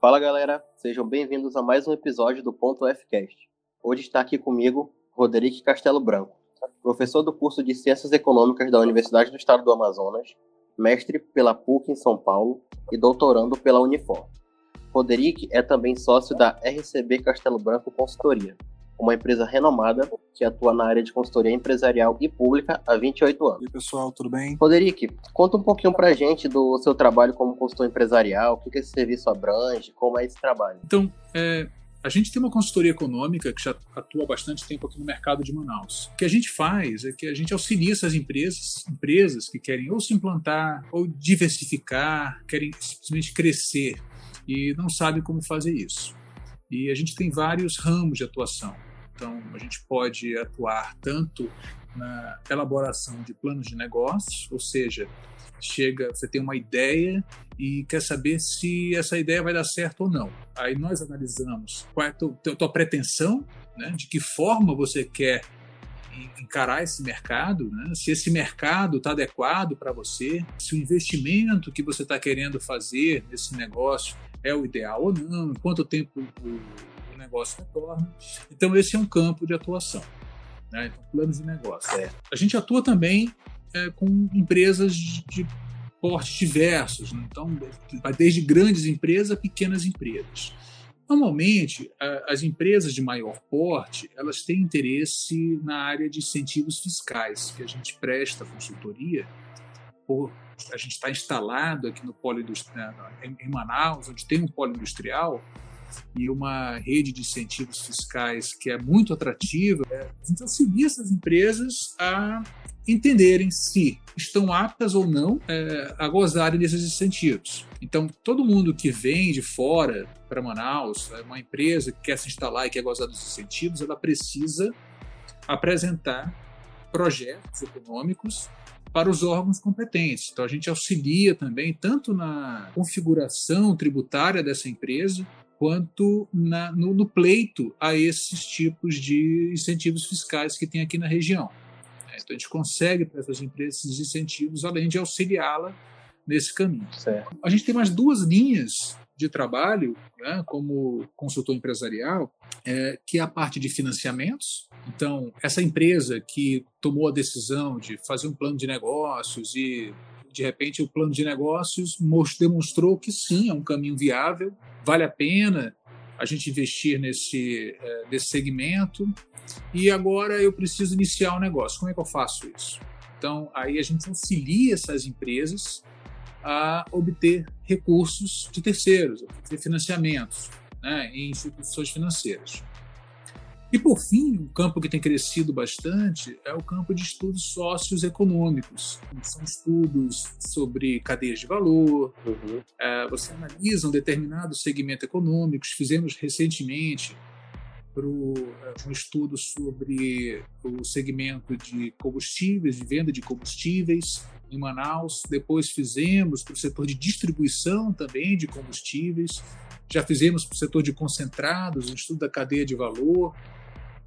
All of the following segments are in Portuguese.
Fala galera, sejam bem-vindos a mais um episódio do Ponto Fcast. Hoje está aqui comigo Roderick Castelo Branco, professor do curso de Ciências Econômicas da Universidade do Estado do Amazonas, mestre pela PUC em São Paulo e doutorando pela Unifor. Roderick é também sócio da RCB Castelo Branco Consultoria, uma empresa renomada que atua na área de consultoria empresarial e pública há 28 anos. E aí, pessoal, tudo bem? Roderick, conta um pouquinho pra gente do seu trabalho como consultor empresarial, o que, que esse serviço abrange, como é esse trabalho. Então, é, a gente tem uma consultoria econômica que já atua há bastante tempo aqui no mercado de Manaus. O que a gente faz é que a gente auxilia essas empresas, empresas que querem ou se implantar, ou diversificar, querem simplesmente crescer e não sabem como fazer isso. E a gente tem vários ramos de atuação. Então, a gente pode atuar tanto na elaboração de planos de negócios, ou seja, chega, você tem uma ideia e quer saber se essa ideia vai dar certo ou não. Aí nós analisamos qual é a tua, tua pretensão, né, de que forma você quer encarar esse mercado, né? se esse mercado está adequado para você, se o investimento que você está querendo fazer nesse negócio é o ideal ou não, quanto tempo negócio retorna. Então, esse é um campo de atuação. Né? Então, planos de negócio. É. A gente atua também é, com empresas de portes diversos, né? então, desde grandes empresas a pequenas empresas. Normalmente, as empresas de maior porte, elas têm interesse na área de incentivos fiscais, que a gente presta consultoria. Por, a gente está instalado aqui no polo industrial, em Manaus, onde tem um polo industrial, e uma rede de incentivos fiscais que é muito atrativa, é, a gente auxilia essas empresas a entenderem se estão aptas ou não é, a gozarem desses incentivos. Então, todo mundo que vem de fora para Manaus, é uma empresa que quer se instalar e quer gozar dos incentivos, ela precisa apresentar projetos econômicos para os órgãos competentes. Então, a gente auxilia também tanto na configuração tributária dessa empresa, quanto na, no, no, pleito a esses tipos de incentivos fiscais que tem aqui na região. É, então, a gente consegue para essas empresas esses incentivos, além de auxiliá-la nesse caminho. Certo. A gente tem mais duas linhas de trabalho, né, como consultor empresarial, é, que é a parte de financiamentos. Então, essa empresa que tomou a decisão de fazer um plano de negócios e de repente o plano de negócios demonstrou que sim, é um caminho viável, vale a pena a gente investir nesse, é, nesse segmento e agora eu preciso iniciar um negócio. Como é que eu faço isso? Então, aí a gente auxilia essas empresas a obter recursos de terceiros, obter financiamentos né, em instituições financeiras. E, por fim, um campo que tem crescido bastante é o campo de estudos socioeconômicos. São estudos sobre cadeias de valor, uhum. é, você analisa um determinado segmento econômico. Fizemos recentemente é, um estudo sobre o segmento de combustíveis, de venda de combustíveis em Manaus. Depois fizemos para o setor de distribuição também de combustíveis. Já fizemos para o setor de concentrados, um estudo da cadeia de valor.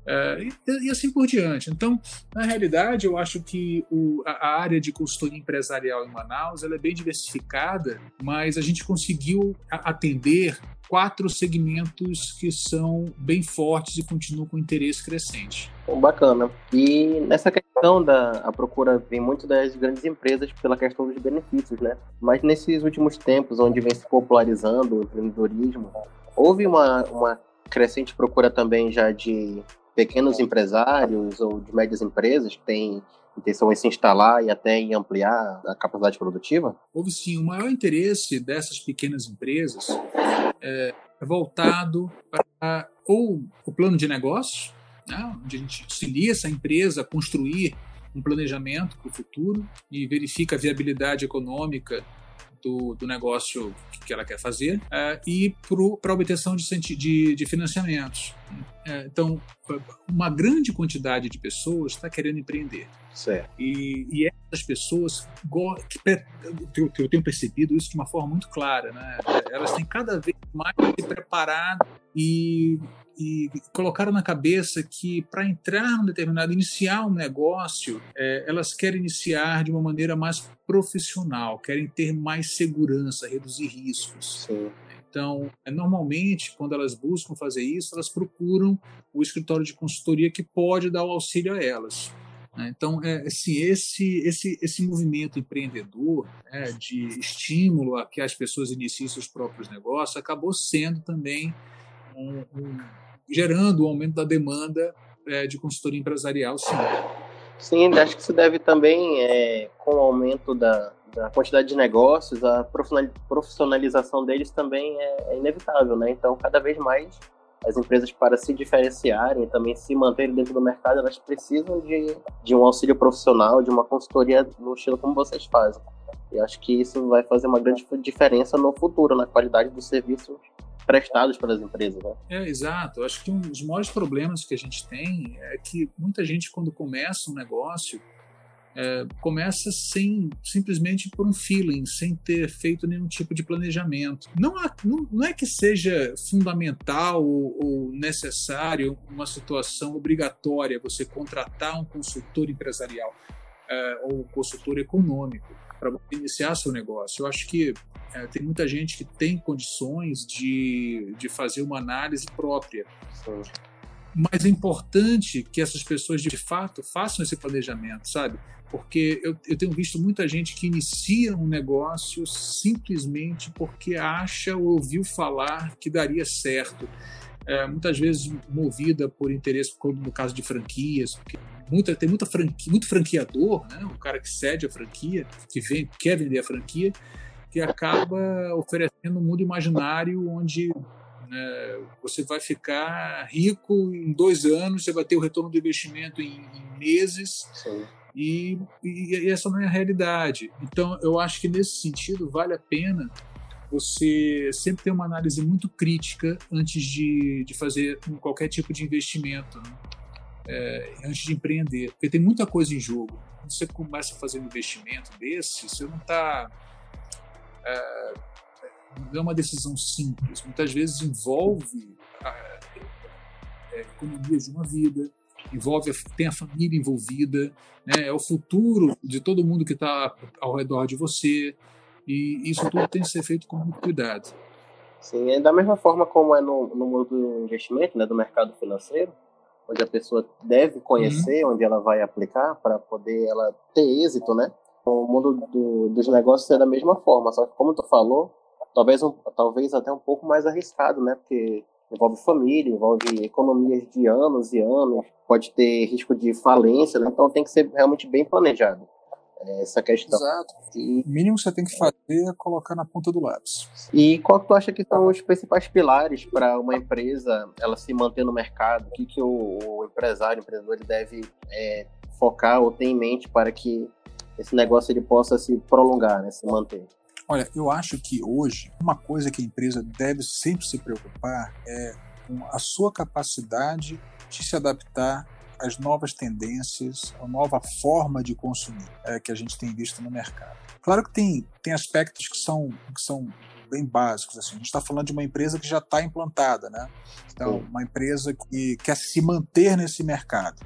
É, e, assim por diante. Então, na realidade, eu acho que o, a, a, área de consultoria empresarial em Manaus ela é bem diversificada, mas a gente conseguiu atender quatro segmentos que são bem fortes e continuam com interesse crescente. Bacana. E nessa questão da a procura vem muito das grandes empresas pela questão dos benefícios, né? Mas nesses últimos tempos, onde vem se popularizando o empreendedorismo, houve uma, uma crescente procura também já de pequenos empresários ou de médias empresas que têm intenção em se instalar e até em ampliar a capacidade produtiva? Houve sim o maior interesse dessas pequenas empresas é, voltado para ou o plano de negócio, né, onde a gente auxilia essa empresa a construir um planejamento para o futuro e verifica a viabilidade econômica do, do negócio que ela quer fazer uh, e para a obtenção de, de, de financiamentos. Uh, então, uma grande quantidade de pessoas está querendo empreender. Certo. E, e essas pessoas, que, eu tenho percebido isso de uma forma muito clara, né? elas têm cada vez mais se preparado e e colocaram na cabeça que para entrar num determinado, iniciar um negócio, é, elas querem iniciar de uma maneira mais profissional, querem ter mais segurança, reduzir riscos. Sim. Então, é, normalmente, quando elas buscam fazer isso, elas procuram o escritório de consultoria que pode dar o auxílio a elas. Né? Então, é, assim, esse, esse, esse movimento empreendedor né, de estímulo a que as pessoas iniciem seus próprios negócios acabou sendo também um, um, gerando o um aumento da demanda é, de consultoria empresarial, sim. Sim, acho que isso deve também, é, com o aumento da, da quantidade de negócios, a profissionalização deles também é, é inevitável, né? Então, cada vez mais as empresas para se diferenciarem, também se manterem dentro do mercado, elas precisam de, de um auxílio profissional, de uma consultoria no estilo como vocês fazem. E acho que isso vai fazer uma grande diferença no futuro, na qualidade dos serviços prestados pelas empresas. Né? É, exato. Acho que um dos maiores problemas que a gente tem é que muita gente, quando começa um negócio, é, começa sem simplesmente por um feeling, sem ter feito nenhum tipo de planejamento. Não, há, não, não é que seja fundamental ou, ou, necessário uma situação obrigatória você contratar um consultor empresarial é, ou consultor econômico para iniciar seu negócio. Eu acho que é, tem muita gente que tem condições de, de fazer uma análise própria. Sim. Mas é importante que essas pessoas de fato façam esse planejamento, sabe? porque eu, eu, tenho visto muita gente que inicia um negócio simplesmente porque acha ou ouviu falar que daria certo. É, muitas vezes movida por interesse, como no caso de franquias, porque muita, tem muita franquia, muito franqueador, né? o cara que cede a franquia, que vem, quer vender a franquia, que acaba oferecendo um mundo imaginário onde né, você vai ficar rico em dois anos, você vai ter o retorno do investimento em, em meses. Sim e, e, essa não é a realidade. Então, eu acho que nesse sentido vale a pena você sempre ter uma análise muito crítica antes de, de fazer qualquer tipo de investimento, né? É, antes de empreender, porque tem muita coisa em jogo. Quando você começa a fazer um investimento desse, você não está. É, não é uma decisão simples. Muitas vezes envolve a, a economia de uma vida, envolve tem a família envolvida, né? é o futuro de todo mundo que está ao redor de você e isso tudo tem que ser feito com muito cuidado. Sim, é da mesma forma como é no, no mundo do investimento, né, do mercado financeiro, onde a pessoa deve conhecer uhum. onde ela vai aplicar para poder ela ter êxito, né? O mundo do, dos negócios é da mesma forma, só que como tu falou, talvez um, talvez até um pouco mais arriscado, né? Porque envolve família, envolve economias de anos e anos, pode ter risco de falência, né? então tem que ser realmente bem planejado essa questão. Exato. E, o mínimo que você tem que fazer é colocar na ponta do lápis. E qual que tu acha que são os principais pilares para uma empresa ela se manter no mercado? O que, que o, o empresário, o empreendedor, ele deve é, focar ou ter em mente para que esse negócio ele possa se prolongar, né, se manter? Olha, eu acho que hoje uma coisa que a empresa deve sempre se preocupar é com a sua capacidade de se adaptar às novas tendências, à nova forma de consumir é, que a gente tem visto no mercado. Claro que tem, tem aspectos que são, que são bem básicos. Assim. A gente está falando de uma empresa que já está implantada, né? Então, uma empresa que quer se manter nesse mercado.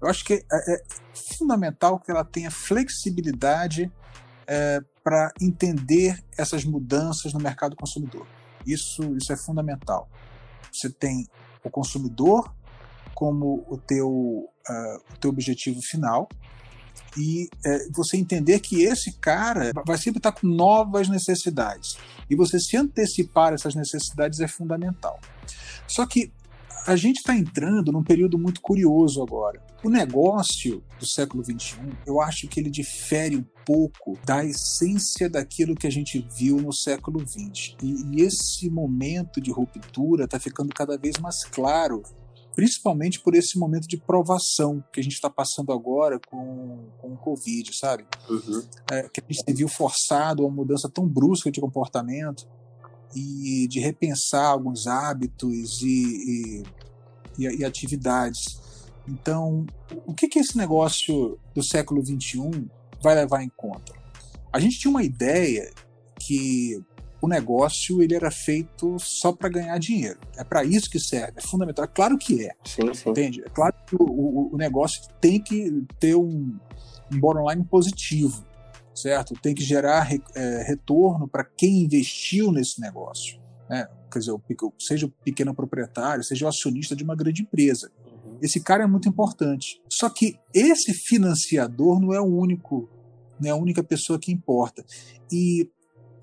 Eu acho que é, é fundamental que ela tenha flexibilidade é, para entender essas mudanças no mercado consumidor. Isso, isso é fundamental. Você tem o consumidor como o teu, uh, o teu objetivo final e uh, você entender que esse cara vai sempre estar com novas necessidades e você se antecipar essas necessidades é fundamental. Só que a gente está entrando num período muito curioso agora. O negócio do século XXI, eu acho que ele difere um pouco da essência daquilo que a gente viu no século XX. E, e esse momento de ruptura está ficando cada vez mais claro principalmente por esse momento de provação que a gente está passando agora com, com o Covid, sabe? Uhum. É, que a gente se viu forçado a uma mudança tão brusca de comportamento e de repensar alguns hábitos e, e, e, atividades. Então, o que, que esse negócio do século XXI vai levar em conta? A gente tinha uma ideia que o negócio ele era feito só para ganhar dinheiro. É para isso que serve, é fundamental. É claro que é. Sim, sim. Entende? É claro que o, o, negócio tem que ter um, um bottom line positivo certo? Tem que gerar é, retorno para quem investiu nesse negócio. né? quer dizer, seja o pequeno proprietário, seja o acionista de uma grande empresa. Uhum. Esse cara é muito importante. Só que esse financiador não é o único, não é a única pessoa que importa. E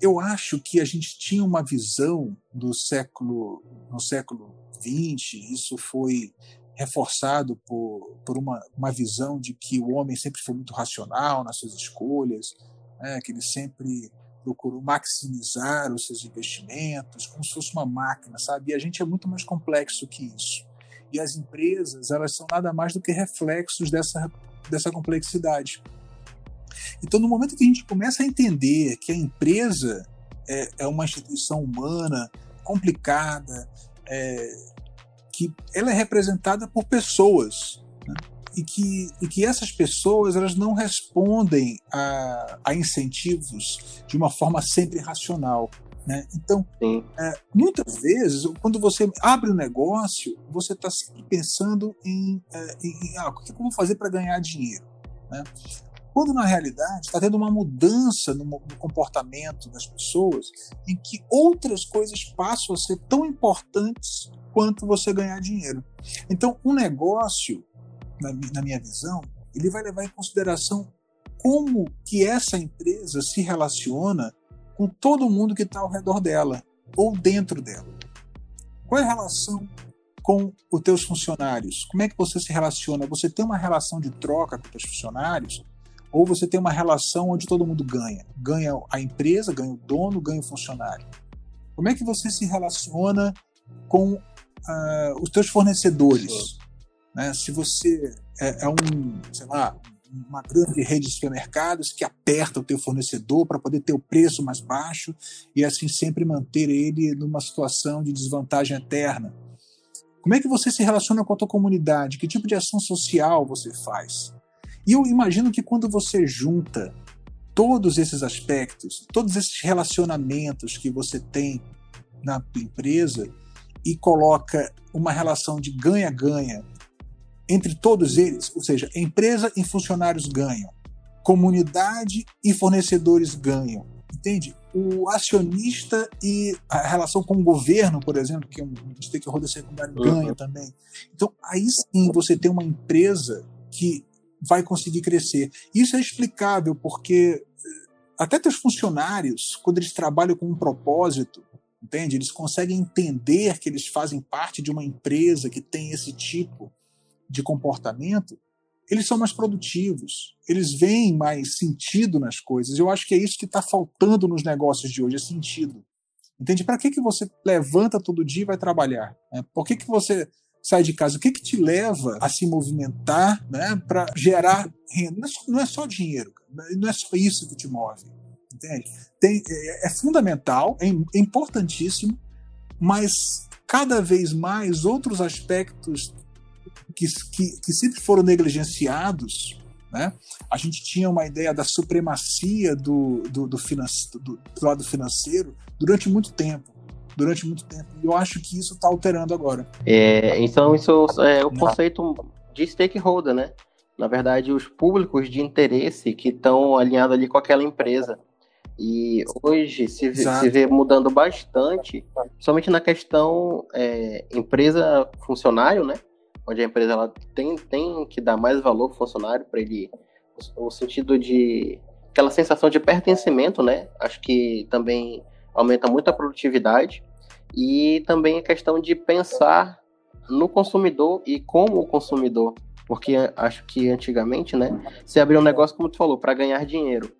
eu acho que a gente tinha uma visão do século no século 20, isso foi reforçado por, por uma, uma visão de que o homem sempre foi muito racional nas suas escolhas, né, que ele sempre procurou maximizar os seus investimentos, como se fosse uma máquina, sabe? E a gente é muito mais complexo que isso. E as empresas, elas são nada mais do que reflexos dessa, dessa complexidade. Então, no momento que a gente começa a entender que a empresa é, é uma instituição humana complicada, é, que ela é representada por pessoas, né? e que, e que essas pessoas elas não respondem a, a incentivos de uma forma sempre racional. Né? Então, é, muitas vezes, quando você abre um negócio, você está sempre pensando em, é, em ah, o que eu vou fazer para ganhar dinheiro. Né? Quando na realidade está tendo uma mudança no, comportamento das pessoas, em que outras coisas passam a ser tão importantes quanto você ganhar dinheiro. Então, um negócio na, minha visão, ele vai levar em consideração como que essa empresa se relaciona com todo mundo que está ao redor dela ou dentro dela. Qual é a relação com os teus funcionários? Como é que você se relaciona? Você tem uma relação de troca com os funcionários? Ou você tem uma relação onde todo mundo ganha? Ganha a empresa, ganha o dono, ganha o funcionário. Como é que você se relaciona com uh, os teus fornecedores? Né? Se você é, é, um, sei lá, uma grande rede de supermercados que aperta o teu fornecedor para poder ter o preço mais baixo e assim sempre manter ele numa situação de desvantagem eterna. Como é que você se relaciona com a tua comunidade? Que tipo de ação social você faz? E eu imagino que quando você junta todos esses aspectos, todos esses relacionamentos que você tem na empresa e coloca uma relação de ganha-ganha entre todos eles, ou seja, empresa e funcionários ganham, comunidade e fornecedores ganham, entende? O acionista e a relação com o governo, por exemplo, que é um stakeholder secundário, uhum. ganha também. Então, aí sim você tem uma empresa que vai conseguir crescer. Isso é explicável porque eh, até teus funcionários, quando eles trabalham com um propósito, entende? Eles conseguem entender que eles fazem parte de uma empresa que tem esse tipo de comportamento, eles são mais produtivos, eles veem mais sentido nas coisas. Eu acho que é isso que está faltando nos negócios de hoje, é sentido. Entende? Para que, que você levanta todo dia e vai trabalhar? Né? Por que, que você sai de casa? O que, que te leva a se movimentar né, para gerar renda? Não é, só, não é só dinheiro, não é só isso que te move. Entende? Tem, é, é fundamental, é, é importantíssimo, mas cada vez mais outros aspectos que, que, que sempre foram negligenciados. Né? A gente tinha uma ideia da supremacia do, do, do, do, do lado financeiro durante muito tempo durante muito tempo. E eu acho que isso está alterando agora. É, então, isso é o conceito de stakeholder, né? Na verdade, os públicos de interesse que estão alinhados ali com aquela empresa. E hoje se, se vê mudando bastante, somente na questão é, empresa-funcionário, né? onde a empresa ela tem, tem que dar mais valor ao funcionário para ele, o, o sentido de aquela sensação de pertencimento, né? Acho que também aumenta muito a produtividade e também a questão de pensar no consumidor e como o consumidor, porque acho que antigamente, né, você abria um negócio como tu falou para ganhar dinheiro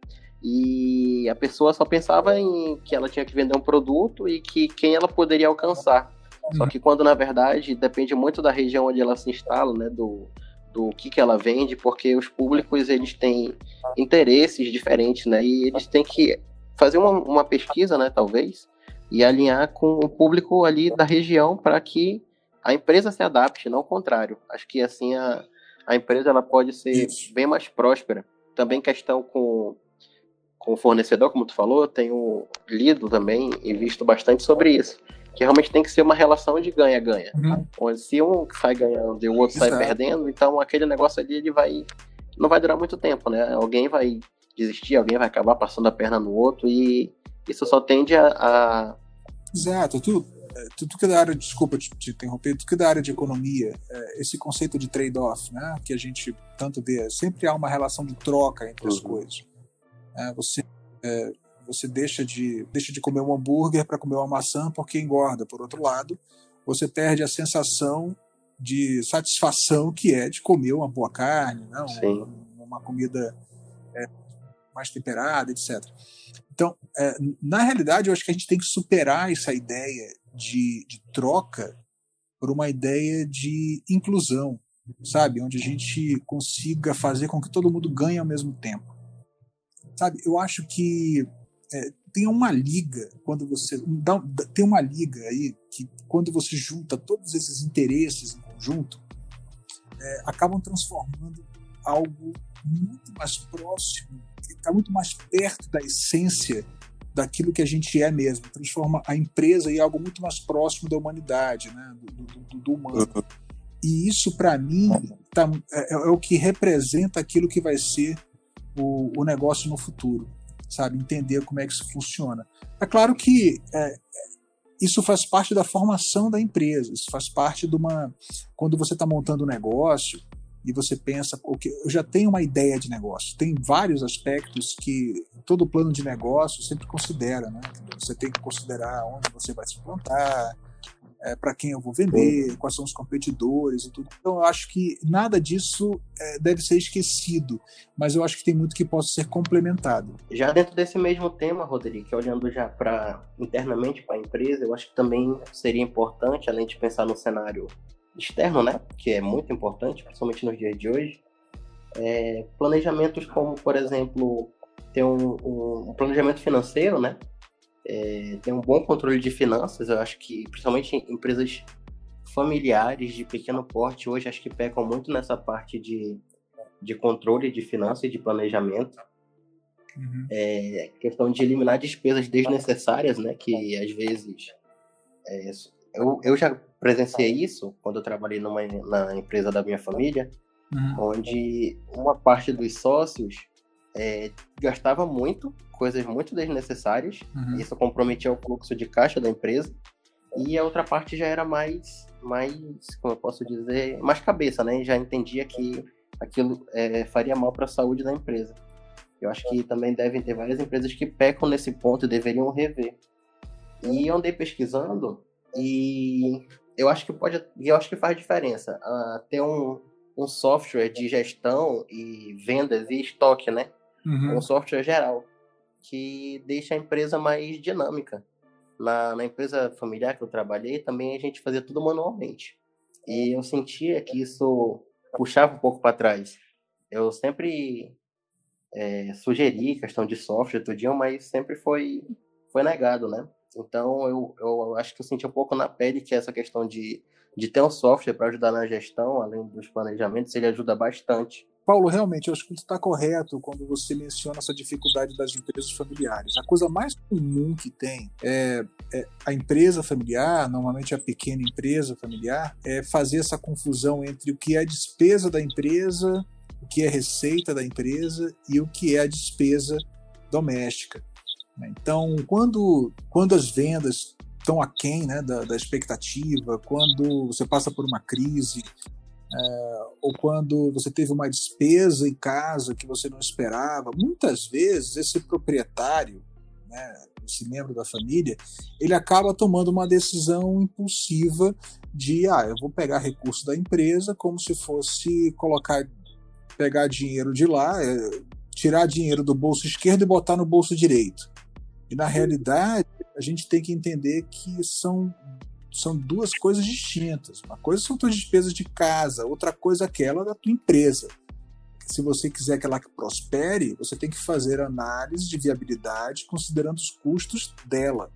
e a pessoa só pensava em que ela tinha que vender um produto e que quem ela poderia alcançar. Só que quando na verdade depende muito da região onde ela se instala, né, do, do que, que ela vende, porque os públicos eles têm interesses diferentes, né, e eles têm que fazer uma, uma pesquisa, né, talvez, e alinhar com o público ali da região para que a empresa se adapte, não o contrário. Acho que assim a, a empresa ela pode ser Isso. bem mais próspera. Também questão com, com o fornecedor, como tu falou, tenho lido também e visto bastante sobre isso que realmente tem que ser uma relação de ganha-ganha. Uhum. Onde se um sai ganhando e o outro Exato. sai perdendo, então aquele negócio ali ele vai não vai durar muito tempo, né? Alguém vai desistir, alguém vai acabar passando a perna no outro e isso só tende a, a, Exato. Tu, é, tu, tu que é da área, desculpa te, te interromper, tu que é da área de economia, é, esse conceito de trade-off, né, que a gente tanto vê, sempre há uma relação de troca entre as uhum. coisas. É, você é, você deixa de, deixa de comer um hambúrguer para comer uma maçã porque engorda. Por outro lado, você perde a sensação de satisfação que é de comer uma boa carne, né? uma, uma comida é, mais temperada, etc. Então, é, na realidade, eu acho que a gente tem que superar essa ideia de, de troca por uma ideia de inclusão, sabe? Onde a gente consiga fazer com que todo mundo ganhe ao mesmo tempo. Sabe? Eu acho que é, tem uma liga quando você tem uma liga aí que quando você junta todos esses interesses em conjunto é, acabam transformando algo muito mais próximo está muito mais perto da essência daquilo que a gente é mesmo transforma a empresa em algo muito mais próximo da humanidade né do, do, do humano uhum. e isso para mim tá, é, é, o que representa aquilo que vai ser o, o negócio no futuro sabe? Entender como é que isso funciona. É claro que é, isso faz parte da formação da empresa, isso faz parte de uma. Quando você está montando um negócio e você pensa, okay, eu já tenho uma ideia de negócio, tem vários aspectos que todo plano de negócio sempre considera, né? Você tem que considerar onde você vai se plantar, é, para quem eu vou vender, quais são os competidores e tudo. Então, eu acho que nada disso é, deve ser esquecido, mas eu acho que tem muito que possa ser complementado. Já dentro desse mesmo tema, Rodrigo, olhando já para internamente para a empresa, eu acho que também seria importante, além de pensar no cenário externo, né, que é muito importante, principalmente nos dias de hoje, é, planejamentos como, por exemplo, ter um, um, um planejamento financeiro, né, é, tem um bom controle de finanças. Eu acho que, principalmente empresas familiares de pequeno porte, hoje acho que pecam muito nessa parte de, de controle de finanças e de planejamento. Uhum. É, questão de eliminar despesas desnecessárias, né? Que às vezes. É, eu, eu já presenciei isso quando eu trabalhei numa, na empresa da minha família, uhum. onde uma parte dos sócios é, gastava muito, coisas muito desnecessárias, uhum. isso comprometia o fluxo de caixa da empresa, e a outra parte já era mais, mais como eu posso dizer, mais cabeça, né? Já entendia que aquilo é, faria mal para a saúde da empresa. Eu acho que também devem ter várias empresas que pecam nesse ponto e deveriam rever. E andei pesquisando e eu acho que pode, eu acho que faz diferença uh, ter um, um software de gestão e vendas e estoque, né? uhum. um software geral, que deixa a empresa mais dinâmica. Na, na empresa familiar que eu trabalhei, também a gente fazia tudo manualmente. E eu sentia que isso puxava um pouco para trás. Eu sempre é, sugeri questão de software, tudinho, mas sempre foi, foi negado, né? Então eu, eu acho que eu senti um pouco na pele que essa questão de, de ter um software para ajudar na gestão, além dos planejamentos, ele ajuda bastante. Paulo, realmente, eu acho que você está correto quando você menciona essa dificuldade das empresas familiares. A coisa mais comum que tem é, é, a empresa familiar, normalmente a pequena empresa familiar, é fazer essa confusão entre o que é despesa da empresa, o que é receita da empresa e o que é a despesa doméstica. Né? Então, quando, quando as vendas estão aquém né, da, da expectativa, quando você passa por uma crise, é, ou quando você teve uma despesa em casa que você não esperava. Muitas vezes esse proprietário, né, esse membro da família, ele acaba tomando uma decisão impulsiva de, ah, eu vou pegar recurso da empresa como se fosse colocar, pegar dinheiro de lá, é, tirar dinheiro do bolso esquerdo e botar no bolso direito. E na realidade, a gente tem que entender que são são duas coisas distintas. Uma coisa são tuas despesas de casa, outra coisa é aquela da tua empresa. Se você quiser que ela prospere, você tem que fazer análise de viabilidade considerando os custos dela.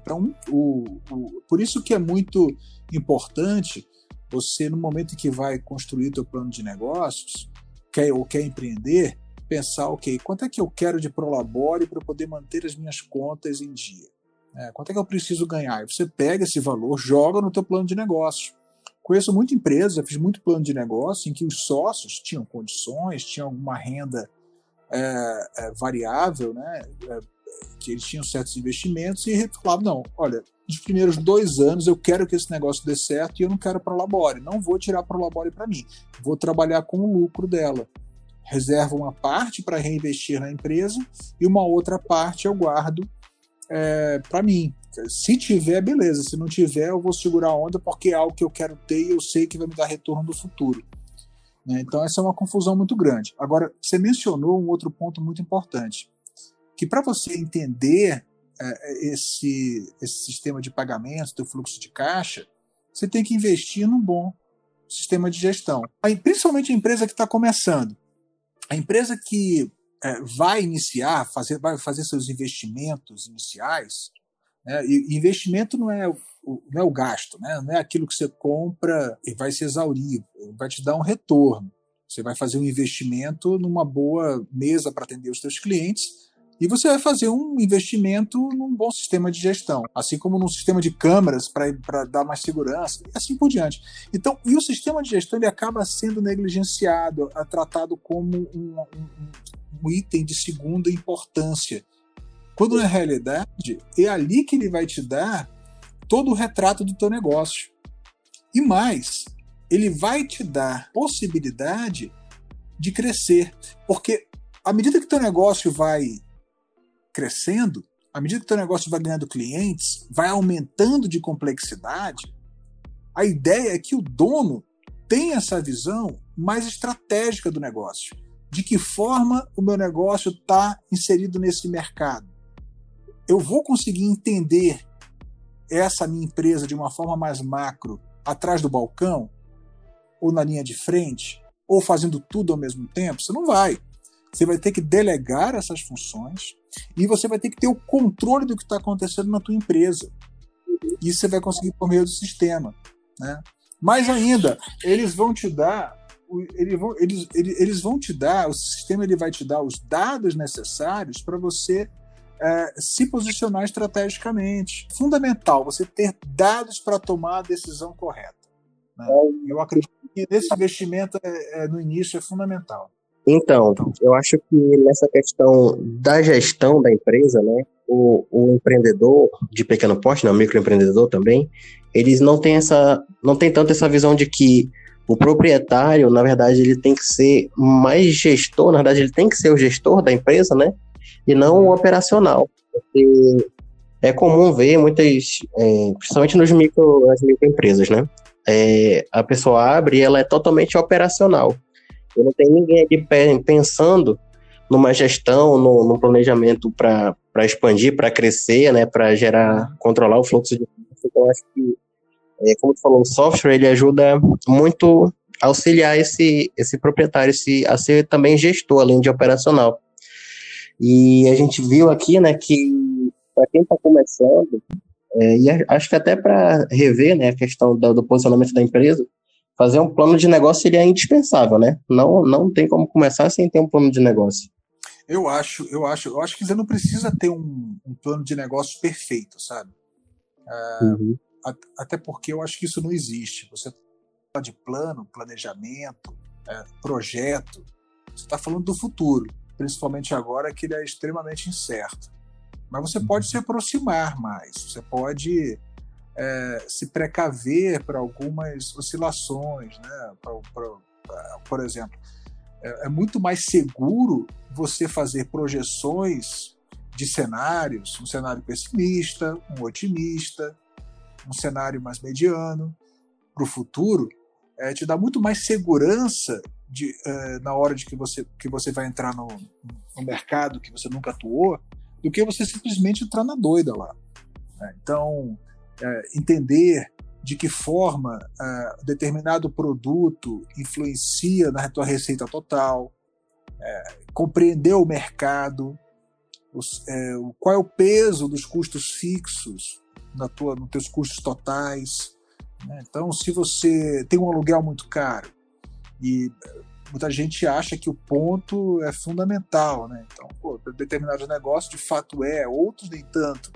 Então, o, o, por isso que é muito importante você, no momento em que vai construir teu plano de negócios, quer, ou quer empreender, pensar, ok, quanto é que eu quero de prolabore para poder manter as minhas contas em dia? É, quanto é que eu preciso ganhar? Você pega esse valor, joga no teu plano de negócio. Conheço muita empresa, fiz muito plano de negócio em que os sócios tinham condições, tinham alguma renda é, é, variável, né? É, que eles tinham certos investimentos e falavam, não, olha, nos primeiros dois anos eu quero que esse negócio dê certo e eu não quero para a Labore, não vou tirar para a Labore para mim, vou trabalhar com o lucro dela. Reservo uma parte para reinvestir na empresa e uma outra parte eu guardo é, para mim. Se tiver, beleza. Se não tiver, eu vou segurar a onda porque é algo que eu quero ter e eu sei que vai me dar retorno no futuro. Né? Então, essa é uma confusão muito grande. Agora, você mencionou um outro ponto muito importante, que para você entender é, esse, esse sistema de pagamentos, do fluxo de caixa, você tem que investir num bom sistema de gestão. Principalmente a empresa que está começando. A empresa que é, vai iniciar, fazer, vai fazer seus investimentos iniciais, né? e investimento não é o, não é o gasto, né? não é aquilo que você compra e vai se exaurir, vai te dar um retorno. Você vai fazer um investimento numa boa mesa para atender os seus clientes e você vai fazer um investimento num bom sistema de gestão, assim como num sistema de câmeras para dar mais segurança, e assim por diante. Então, e o sistema de gestão ele acaba sendo negligenciado, é tratado como um, um, um item de segunda importância. Quando na realidade é ali que ele vai te dar todo o retrato do teu negócio. E mais, ele vai te dar possibilidade de crescer, porque à medida que teu negócio vai crescendo, à medida que teu negócio vai ganhando clientes, vai aumentando de complexidade, a ideia é que o dono tenha essa visão mais estratégica do negócio. De que forma o meu negócio está inserido nesse mercado? Eu vou conseguir entender essa minha empresa de uma forma mais macro atrás do balcão, ou na linha de frente, ou fazendo tudo ao mesmo tempo? Você não vai. Você vai ter que delegar essas funções e você vai ter que ter o controle do que está acontecendo na tua empresa. Isso você vai conseguir por meio do sistema. Né? Mais ainda, eles vão te dar eles vão, eles, eles vão te dar, o sistema ele vai te dar os dados necessários para você é, se posicionar estrategicamente. Fundamental você ter dados para tomar a decisão correta. Né? Eu acredito que esse investimento é, é, no início é fundamental. Então, eu acho que nessa questão da gestão da empresa, né, o, o empreendedor de pequeno porte, né, o microempreendedor também, eles não têm essa, não tem tanto essa visão de que o proprietário, na verdade, ele tem que ser mais gestor, na verdade, ele tem que ser o gestor da empresa, né, e não o operacional. Porque é comum ver muitas, é, principalmente nos micro, nas microempresas, né? É, a pessoa abre e ela é totalmente operacional. Eu não tenho ninguém aqui pensando numa gestão, no planejamento para expandir, para crescer, né, para gerar, controlar o fluxo de então acho que, é, como tu falou, o software ele ajuda muito a auxiliar esse, esse proprietário esse, a ser também gestor, além de operacional. E a gente viu aqui, né, que para quem está começando, é, e acho que até para rever, né, a questão do, do, posicionamento da empresa, fazer um plano de negócio seria indispensável, né? Não, não tem como começar sem ter um plano de negócio. Eu acho, eu acho, eu acho que você não precisa ter um, um plano de negócio perfeito, sabe? É, uhum. a, até porque eu acho que isso não existe. Você fala de plano, planejamento, é, projeto, você está falando do futuro principalmente agora que ele é extremamente incerto. Mas você pode se aproximar mais, você pode é, se precaver para algumas oscilações, né? Pra, pra, por exemplo, é, é muito mais seguro você fazer projeções de cenários, um cenário pessimista, um otimista, um cenário mais mediano para o futuro, é, te dá muito mais segurança de, uh, na hora de que você, que você vai entrar no, no, mercado que você nunca atuou, do que você simplesmente entrar na doida lá. Né? Então, entender de que forma uh, determinado produto influencia na tua receita total, compreender o mercado, qual é o peso dos custos fixos na tua, nos teus custos totais. Né? Então, se você tem um aluguel muito caro, e muita gente acha que o ponto é fundamental, né? Então, pô, determinados negócios de fato é, outros nem tanto.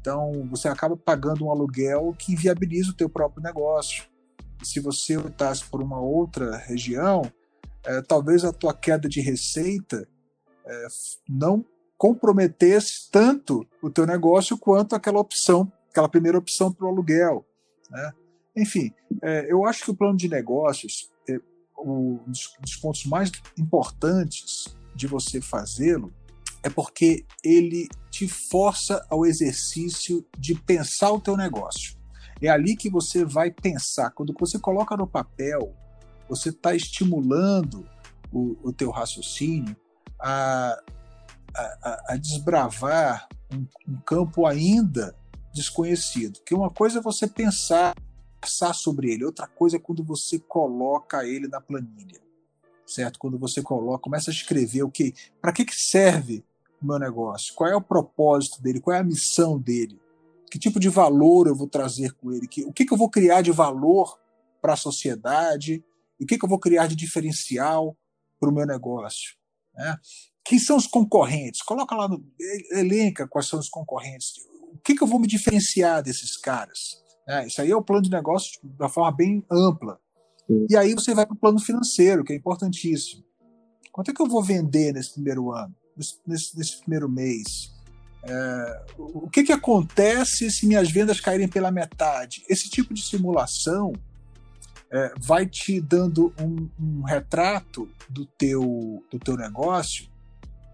Então, você acaba pagando um aluguel que inviabiliza o teu próprio negócio. Se você optasse por uma outra região, é, talvez a tua queda de receita é, não comprometesse tanto o teu negócio quanto aquela opção, aquela primeira opção para o aluguel. Né? Enfim, é, eu acho que o plano de negócios, um dos pontos mais importantes de você fazê-lo é porque ele te força ao exercício de pensar o teu negócio. É ali que você vai pensar. Quando você coloca no papel, você está estimulando o, o teu raciocínio a, a, a desbravar um, um, campo ainda desconhecido. Que uma coisa é você pensar, pensar sobre ele, outra coisa é quando você coloca ele na planilha, certo? Quando você coloca, começa a escrever o que, para que, que serve o meu negócio? Qual é o propósito dele? Qual é a missão dele? Que tipo de valor eu vou trazer com ele? o que, que eu vou criar de valor para a sociedade? O que, que eu vou criar de diferencial para o meu negócio? Né? Quem são os concorrentes? Coloca lá no. elenca quais são os concorrentes. O que, que eu vou me diferenciar desses caras? É, isso aí é o plano de negócio tipo, da forma bem ampla. Sim. E aí você vai para o plano financeiro, que é importantíssimo. Quanto é que eu vou vender nesse primeiro ano? Nesse, nesse primeiro mês? É, o que, que acontece se minhas vendas caírem pela metade? Esse tipo de simulação é, vai te dando um, um, retrato do teu, do teu negócio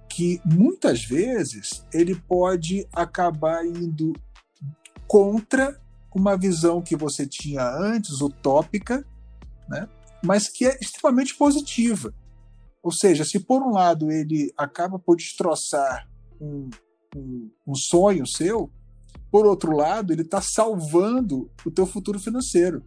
que muitas vezes ele pode acabar indo contra uma visão que você tinha antes, utópica, né? mas que é extremamente positiva. Ou seja, se por um lado ele acaba por destroçar um, um, um sonho seu, por outro lado, ele está salvando o teu futuro financeiro.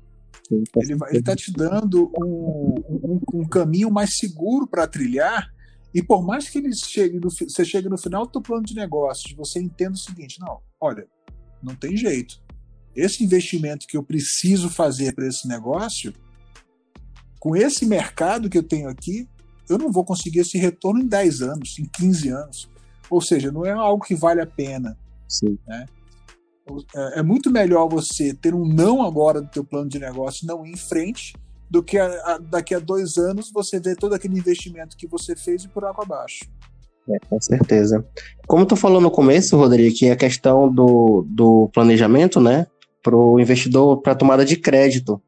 ele está te dando um, um, um, caminho mais seguro para trilhar. E por mais que ele chegue no, você chegue no final do teu plano de negócios, você entenda o seguinte: não, olha, não tem jeito. Esse investimento que eu preciso fazer para esse negócio, com esse mercado que eu tenho aqui, eu não vou conseguir esse retorno em 10 anos, em 15 anos. Ou seja, não é algo que vale a pena. Sim. Né? É, é muito melhor você ter um não agora do teu plano de negócio, não ir em frente, do que a, a, daqui a dois anos você ver todo aquele investimento que você fez e por água abaixo. É, com certeza. Como tu falou no começo, Rodrigo, que a questão do, do planejamento, né, para o investidor, para tomada de crédito.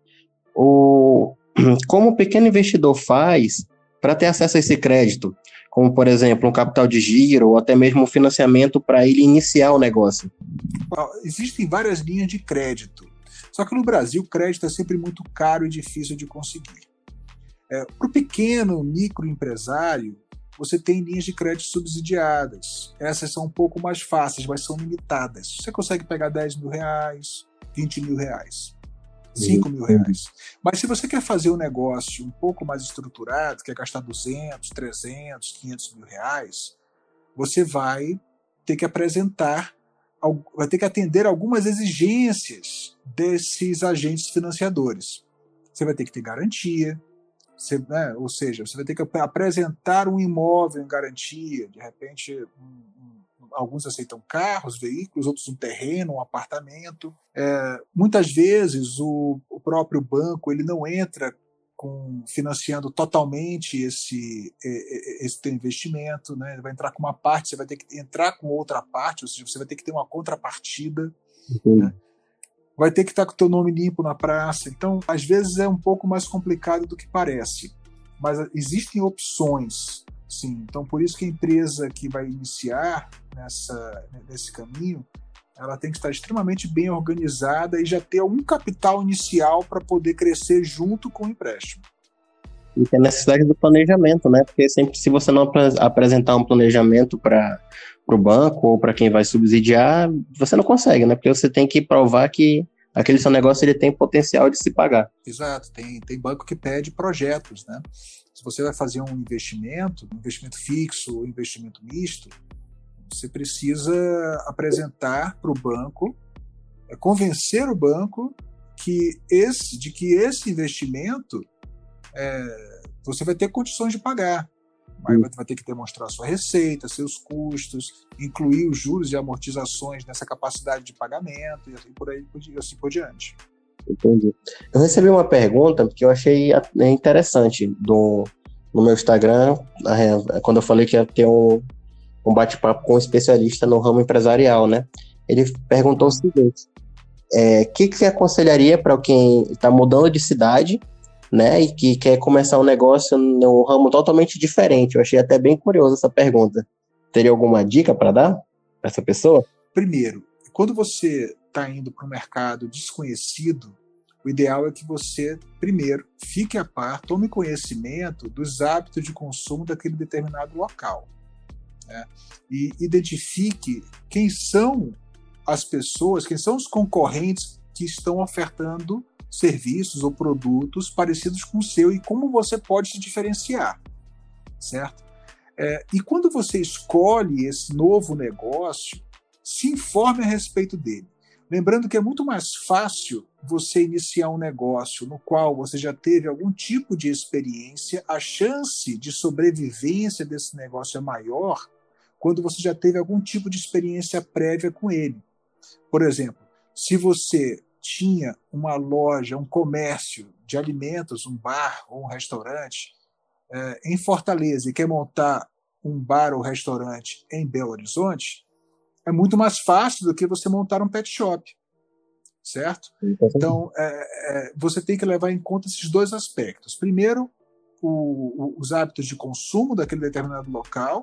O, como o pequeno investidor faz para ter acesso a esse crédito, como por exemplo um capital de giro ou até mesmo um financiamento para ele iniciar o negócio? Existem várias linhas de crédito, só que no Brasil o crédito é sempre muito caro e difícil de conseguir. É, para o pequeno microempresário, você tem linhas de crédito subsidiadas. Essas são um pouco mais fáceis, mas são limitadas. Você consegue pegar 10 mil reais, 20 mil reais. 5 mil reais. Mas se você quer fazer um negócio um pouco mais estruturado, quer gastar 200, 300, 500 mil reais, você vai ter que apresentar, vai ter que atender algumas exigências desses agentes financiadores. Você vai ter que ter garantia, você, né, ou seja, você vai ter que apresentar um imóvel em garantia, de repente um, alguns aceitam carros, veículos, outros um terreno, um apartamento. É, muitas vezes o, o, próprio banco ele não entra com, financiando totalmente esse, esse teu investimento, né? Ele vai entrar com uma parte, você vai ter que entrar com outra parte, ou seja, você vai ter que ter uma contrapartida. Uhum. Né? Vai ter que estar com o teu nome limpo na praça. Então, às vezes é um pouco mais complicado do que parece. Mas existem opções Sim, então por isso que a empresa que vai iniciar nessa, nesse caminho, ela tem que estar extremamente bem organizada e já ter algum capital inicial para poder crescer junto com o empréstimo. E tem a necessidade do planejamento, né? Porque sempre se você não apresentar um planejamento para o banco ou para quem vai subsidiar, você não consegue, né? Porque você tem que provar que aquele seu negócio ele tem potencial de se pagar. Exato, tem, tem banco que pede projetos, né? Se você vai fazer um investimento, um investimento fixo ou investimento misto, você precisa apresentar para o banco, é, convencer o banco que esse, de que esse investimento é, você vai ter condições de pagar. Aí vai ter que demonstrar sua receita, seus custos, incluir os juros e amortizações nessa capacidade de pagamento e assim por aí assim por diante. Entendi. Eu recebi uma pergunta que eu achei interessante do, no meu Instagram, quando eu falei que ia ter um, um bate-papo com um especialista no ramo empresarial, né? Ele perguntou o seguinte: o é, que, que você aconselharia para quem está mudando de cidade, né, e que quer começar um negócio num ramo totalmente diferente? Eu achei até bem curioso essa pergunta. Teria alguma dica para dar para essa pessoa? Primeiro, quando você está indo para um mercado desconhecido, o ideal é que você, primeiro, fique a par, tome conhecimento dos hábitos de consumo daquele determinado local. Né? E identifique quem são as pessoas, quem são os concorrentes que estão ofertando serviços ou produtos parecidos com o seu e como você pode se diferenciar, certo? É, e quando você escolhe esse novo negócio, se informe a respeito dele. Lembrando que é muito mais fácil você iniciar um negócio no qual você já teve algum tipo de experiência, a chance de sobrevivência desse negócio é maior quando você já teve algum tipo de experiência prévia com ele. Por exemplo, se você tinha uma loja, um comércio de alimentos, um bar ou um restaurante é, em Fortaleza e quer montar um bar ou restaurante em Belo Horizonte, é muito mais fácil do que você montar um pet shop, certo? Então, é, é, você tem que levar em conta esses dois aspectos. Primeiro, o, o, os hábitos de consumo daquele determinado local,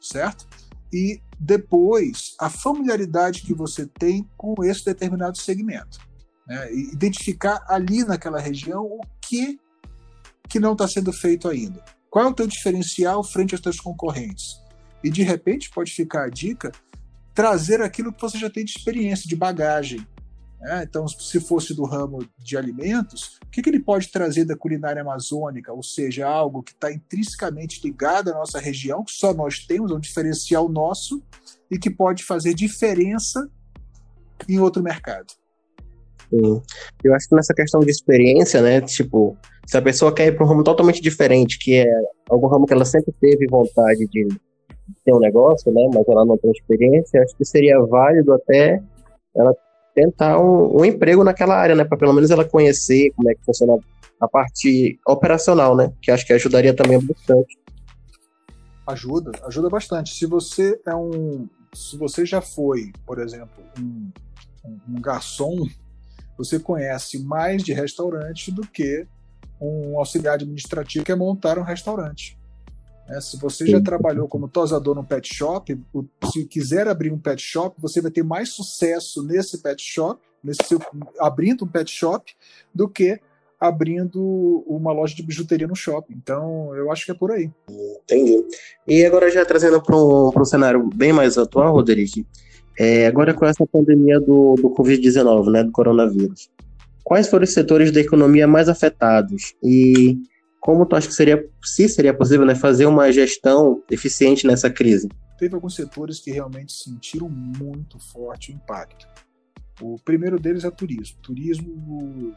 certo? E depois, a familiaridade que você tem com esse determinado segmento. Né? Identificar ali naquela região o que, que não está sendo feito ainda. Qual é o teu diferencial frente aos teus concorrentes? E de repente pode ficar a dica trazer aquilo que você já tem de experiência, de bagagem. Né? Então, se fosse do ramo de alimentos, o que, que ele pode trazer da culinária amazônica? Ou seja, algo que está intrinsecamente ligado à nossa região, que só nós temos, um diferencial nosso, e que pode fazer diferença em outro mercado. Sim. Eu acho que nessa questão de experiência, né? Tipo, se a pessoa quer ir para um ramo totalmente diferente, que é algum ramo que ela sempre teve vontade de ter um negócio, né? Mas ela não tem experiência, acho que seria válido até ela tentar um, um emprego naquela área, né? Para pelo menos ela conhecer como é que funciona a parte operacional, né? Que acho que ajudaria também bastante. Ajuda, ajuda bastante. Se você é um, se você já foi, por exemplo, um, um garçom, você conhece mais de restaurante do que um auxiliar administrativo que é montar um restaurante. É, se você já trabalhou como tosador no pet shop, se quiser abrir um pet shop, você vai ter mais sucesso nesse pet shop, nesse seu, abrindo um pet shop, do que abrindo uma loja de bijuteria no shopping. Então, eu acho que é por aí. Entendi. E agora já trazendo para um, cenário bem mais atual, Rodrigo, é, agora com essa pandemia do, do Covid-19, né, do coronavírus, quais foram os setores da economia mais afetados? E como tu acha que seria, se seria possível, né, fazer uma gestão eficiente nessa crise? Teve alguns setores que realmente sentiram muito forte o impacto. O primeiro deles é o turismo. Turismo,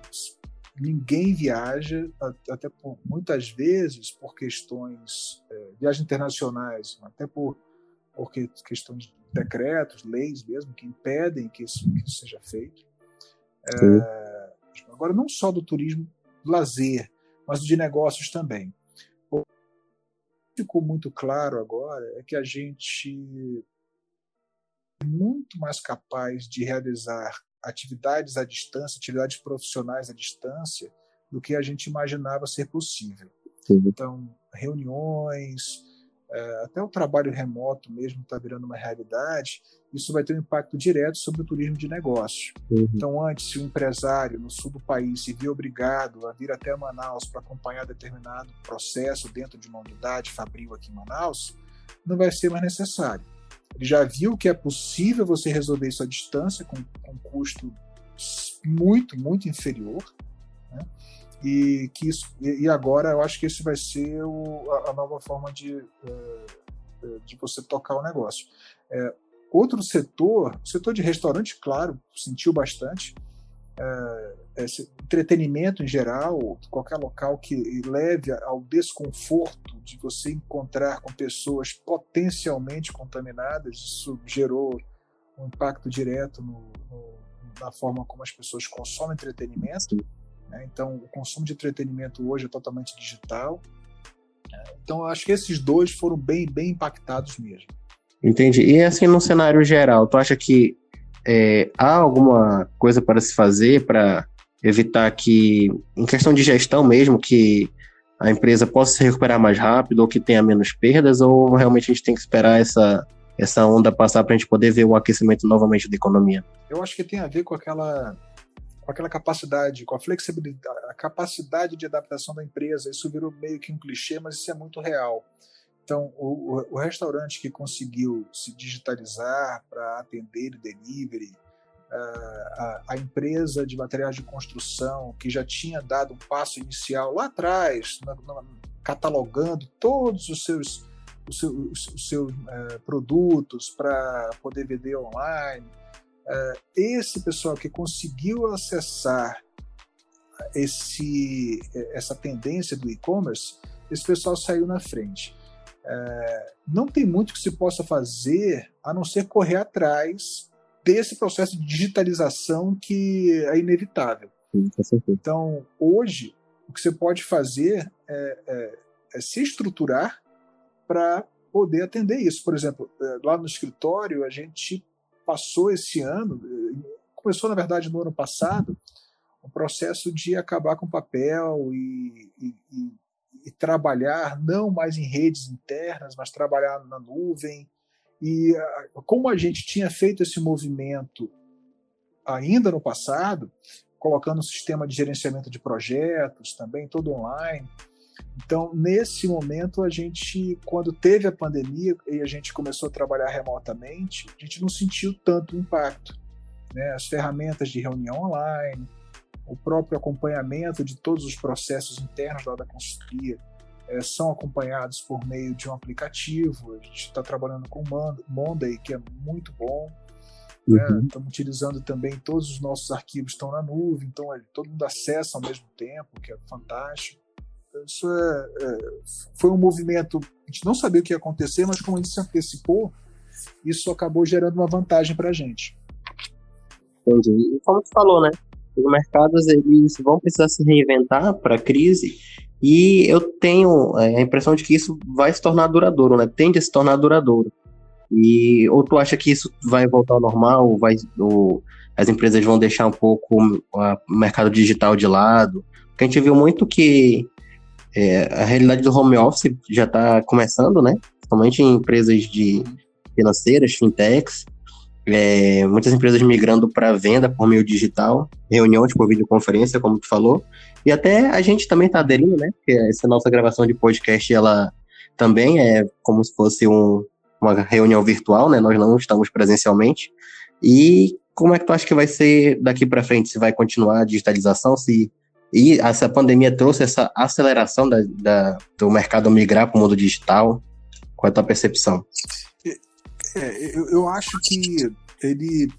ninguém viaja, até por, muitas vezes por questões, é, viagens internacionais, até por, por questões de decretos, leis mesmo, que impedem que isso, que isso seja feito. É, agora, não só do turismo lazer, mas de negócios também. O que ficou muito claro agora é que a gente é muito mais capaz de realizar atividades à distância, atividades profissionais à distância, do que a gente imaginava ser possível. Então, reuniões, até o trabalho remoto mesmo está virando uma realidade, isso vai ter um impacto direto sobre o turismo de negócio. Uhum. Então, antes, se um empresário no sul do país se via obrigado a vir até Manaus para acompanhar determinado processo dentro de uma unidade fabril aqui em Manaus, não vai ser mais necessário. Ele já viu que é possível você resolver isso à distância com, com custo muito, muito inferior. Né? E que isso, e agora eu acho que esse vai ser o, a, a, nova forma de, é, é, de você tocar o negócio. É, outro setor, o setor de restaurante, claro, sentiu bastante. É, entretenimento em geral, qualquer local que leve ao desconforto de você encontrar com pessoas potencialmente contaminadas, isso gerou um impacto direto no, no, na forma como as pessoas consomem entretenimento. Né? Então, o consumo de entretenimento hoje é totalmente digital. Então, eu acho que esses dois foram bem, bem impactados mesmo. Entendi. E assim, no cenário geral, tu acha que é, há alguma coisa para se fazer para evitar que, em questão de gestão mesmo, que a empresa possa se recuperar mais rápido ou que tenha menos perdas, ou realmente a gente tem que esperar essa, essa onda passar para a gente poder ver o aquecimento novamente da economia? Eu acho que tem a ver com aquela com aquela capacidade, com a flexibilidade, a capacidade de adaptação da empresa. Isso virou meio que um clichê, mas isso é muito real. Então, o, o, restaurante que conseguiu se digitalizar para atender delivery, a, a, empresa de materiais de construção que já tinha dado um passo inicial lá atrás, na, na, catalogando todos os seus, os seus, os seus é, produtos para poder vender online. É, esse pessoal que conseguiu acessar esse, essa tendência do e-commerce, esse pessoal saiu na frente. É, não tem muito que se possa fazer a não ser correr atrás desse processo de digitalização que é inevitável. Então, hoje, o que você pode fazer é, é, é se estruturar para poder atender isso. Por exemplo, é, lá no escritório, a gente passou esse ano, começou na verdade no ano passado, um processo de acabar com papel e, e, e e trabalhar não mais em redes internas, mas trabalhar na nuvem. E ah, como a gente tinha feito esse movimento ainda no passado, colocando um sistema de gerenciamento de projetos também, todo online. Então, nesse momento, a gente, quando teve a pandemia e a gente começou a trabalhar remotamente, a gente não sentiu tanto impacto. Né? As ferramentas de reunião online, o próprio acompanhamento de todos os processos internos lá da consultoria é, são acompanhados por meio de um aplicativo. A gente está trabalhando com o Monday, que é muito bom. Né? Uhum. Né? Estamos utilizando também todos os nossos arquivos estão na nuvem, então todo mundo acessa ao mesmo tempo, que é fantástico. Então, isso é, é, foi um movimento. A gente não sabia o que ia acontecer, mas como a gente se antecipou, isso acabou gerando uma vantagem para a gente. Entendi. E como tu falou, né? Os mercados eles vão precisar se reinventar para a crise e eu tenho é, a impressão de que isso vai se tornar duradouro, né? Tende a se tornar duradouro. E ou tu acha que isso vai voltar ao normal, vai, ou as empresas vão deixar um pouco o mercado digital de lado? Porque a gente viu muito que é, a realidade do home office já está começando, né? Principalmente em empresas de financeiras, fintechs, é, muitas empresas migrando para venda por meio digital, reuniões por videoconferência, como tu falou, e até a gente também está aderindo, né? Porque essa nossa gravação de podcast, ela também é como se fosse um, uma reunião virtual, né? Nós não estamos presencialmente. E como é que tu acha que vai ser daqui para frente? Se vai continuar a digitalização? Se e essa pandemia trouxe essa aceleração da, da do mercado migrar para o mundo digital? Qual é a tua percepção? É, eu, eu acho que ele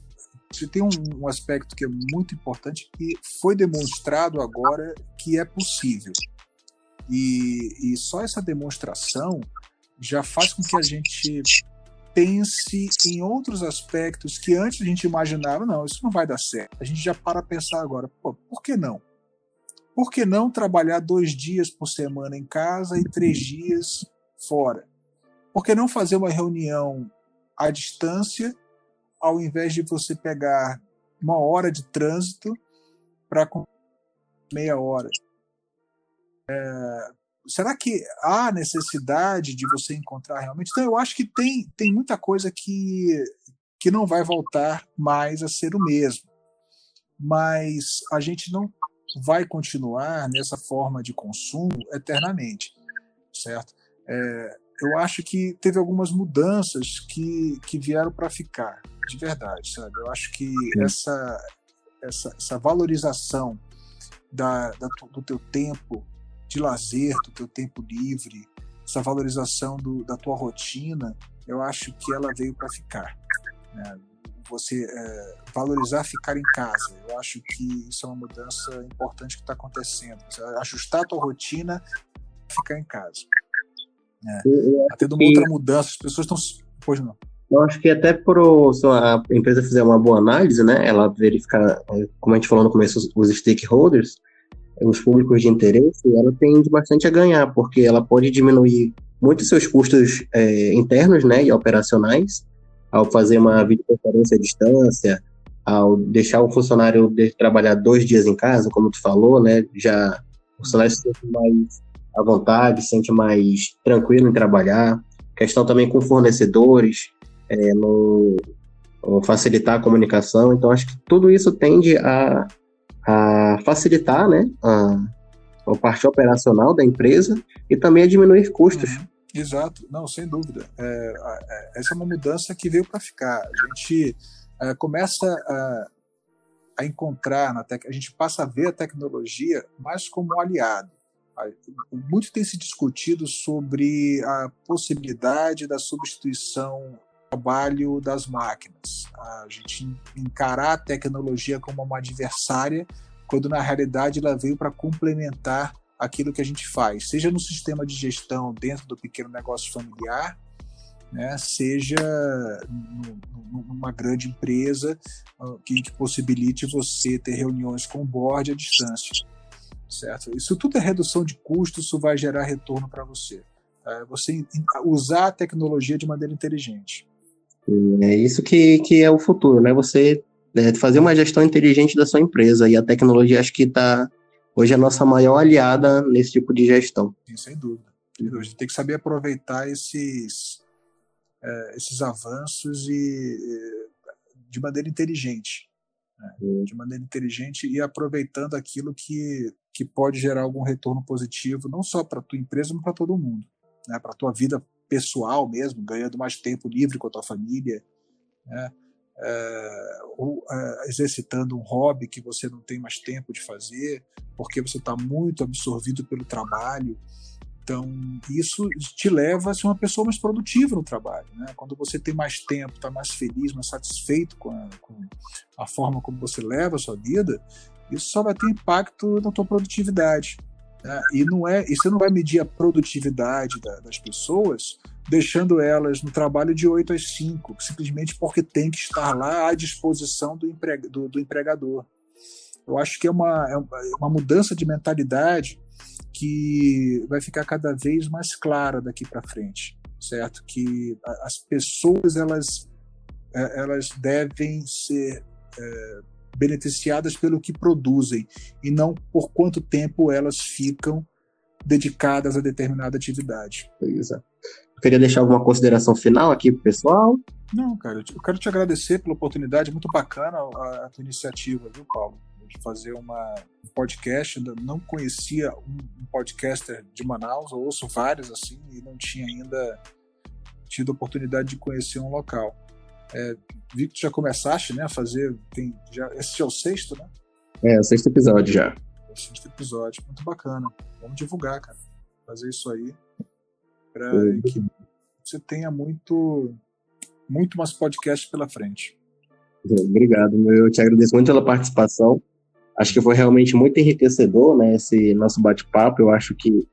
você tem um, um, aspecto que é muito importante que foi demonstrado agora que é possível. E, e só essa demonstração já faz com que a gente pense em outros aspectos que antes a gente imaginava, não, isso não vai dar certo. A gente já para pensar agora, pô, por que não? Por que não trabalhar dois dias por semana em casa e três dias fora? Por que não fazer uma reunião à distância ao invés de você pegar uma hora de trânsito para meia hora. É, será que há necessidade de você encontrar realmente? Então, eu acho que tem, tem muita coisa que, que não vai voltar mais a ser o mesmo. Mas a gente não vai continuar nessa forma de consumo eternamente, certo? É, eu acho que teve algumas mudanças que, que vieram para ficar de verdade, sabe? Eu acho que essa, essa, essa valorização da, da, do teu tempo de lazer, do teu tempo livre, essa valorização do, da tua rotina, eu acho que ela veio para ficar. Né? Você é, valorizar ficar em casa, eu acho que isso é uma mudança importante que está acontecendo. Você ajustar a tua rotina, ficar em casa. É. Tá tendo uma outra mudança, as pessoas estão. Pois não. Eu acho que até se a empresa fizer uma boa análise, né, ela verificar, é, como a gente falou no começo, os, stakeholders, os públicos de interesse, ela tem bastante a ganhar, porque ela pode diminuir muitos seus custos é, internos né, e operacionais, ao fazer uma videoconferência à distância, ao deixar o funcionário de trabalhar dois dias em casa, como tu falou, né, já o funcionário se sente mais à vontade, se sente mais tranquilo em trabalhar. Questão também com fornecedores, é, no, facilitar a comunicação. Então, acho que tudo isso tende a, a facilitar né, a, a parte operacional da empresa e também a diminuir custos. Uhum. Exato, não, sem dúvida. É, é, essa é uma mudança que veio para ficar. A gente é, começa a, a encontrar, na tec... a gente passa a ver a tecnologia mais como um aliado. Muito tem se discutido sobre a possibilidade da substituição trabalho das máquinas. A gente encarar a tecnologia como uma adversária, quando na realidade ela veio para complementar aquilo que a gente faz, seja no sistema de gestão dentro do pequeno negócio familiar, né, seja numa grande empresa ah, que, possibilite você ter reuniões com o board à distância, certo? Isso tudo é redução de custos, isso vai gerar retorno para você. Tá? Você usar a tecnologia de maneira inteligente. É isso que, que é o futuro, né? Você é, fazer uma gestão inteligente da sua empresa e a tecnologia acho que está hoje é a nossa maior aliada nesse tipo de gestão. Sim, sem dúvida. A gente tem que saber aproveitar esses, é, esses avanços e de maneira inteligente. Né? De maneira inteligente e aproveitando aquilo que, que pode gerar algum retorno positivo, não só para a tua empresa, mas para todo mundo. Né? Para a tua vida pessoal mesmo, ganhando mais tempo livre com a tua família, né? É, ou é, exercitando um hobby que você não tem mais tempo de fazer, porque você está muito absorvido pelo trabalho. Então, isso te leva a ser uma pessoa mais produtiva no trabalho. Né? Quando você tem mais tempo, está mais feliz, mais satisfeito com a, com a forma como você leva a sua vida, isso só vai ter impacto na tua produtividade. Né? E não é, e você não vai medir a produtividade da, das pessoas deixando elas no trabalho de 8 às 5, simplesmente porque tem que estar lá à disposição do, empreg, do, do empregador. Eu acho que é uma, é uma mudança de mentalidade que vai ficar cada vez mais clara daqui para frente, certo? Que as pessoas elas, é, elas devem ser é, beneficiadas pelo que produzem e não por quanto tempo elas ficam dedicadas a determinada atividade. Exato. Queria deixar alguma consideração final aqui pro pessoal? Não, cara, eu quero te agradecer pela oportunidade, muito bacana a, a tua iniciativa, viu, Paulo? De fazer uma, um podcast. Eu não conhecia um, um podcaster de Manaus, eu ouço vários assim, e não tinha ainda tido a oportunidade de conhecer um local. É, vi que tu já começaste, né, a fazer. Tem, já, esse é o sexto, né? É, o sexto episódio já. É o sexto episódio, muito bacana. Vamos divulgar, cara. Fazer isso aí para que você tenha muito, muito mais podcasts pela frente. Obrigado, eu te agradeço muito pela participação. Acho que foi realmente muito enriquecedor, né, esse nosso bate-papo. Eu acho que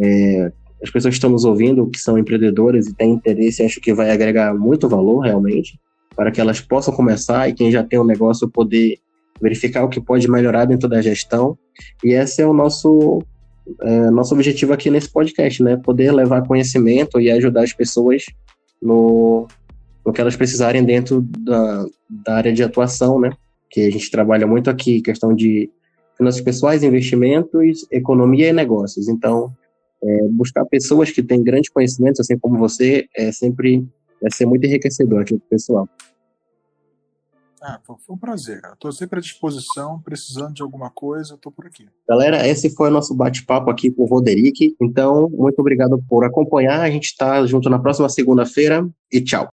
é, as pessoas que estão nos ouvindo, que são empreendedoras e têm interesse, acho que vai agregar muito valor realmente, para que elas possam começar e quem já tem um negócio poder verificar o que pode melhorar dentro da gestão. E esse é o nosso é, nosso objetivo aqui nesse podcast, né? Poder levar conhecimento e ajudar as pessoas no, no que elas precisarem dentro da, da área de atuação, né? Que a gente trabalha muito aqui, questão de finanças pessoais, investimentos, economia e negócios. Então, é, buscar pessoas que têm grandes conhecimentos, assim como você, é sempre vai ser muito enriquecedor aqui para o pessoal. Ah, foi um prazer, cara. Tô sempre à disposição, precisando de alguma coisa, tô por aqui. Galera, esse foi o nosso bate-papo aqui com o Roderick. Então, muito obrigado por acompanhar. A gente está junto na próxima segunda-feira e tchau.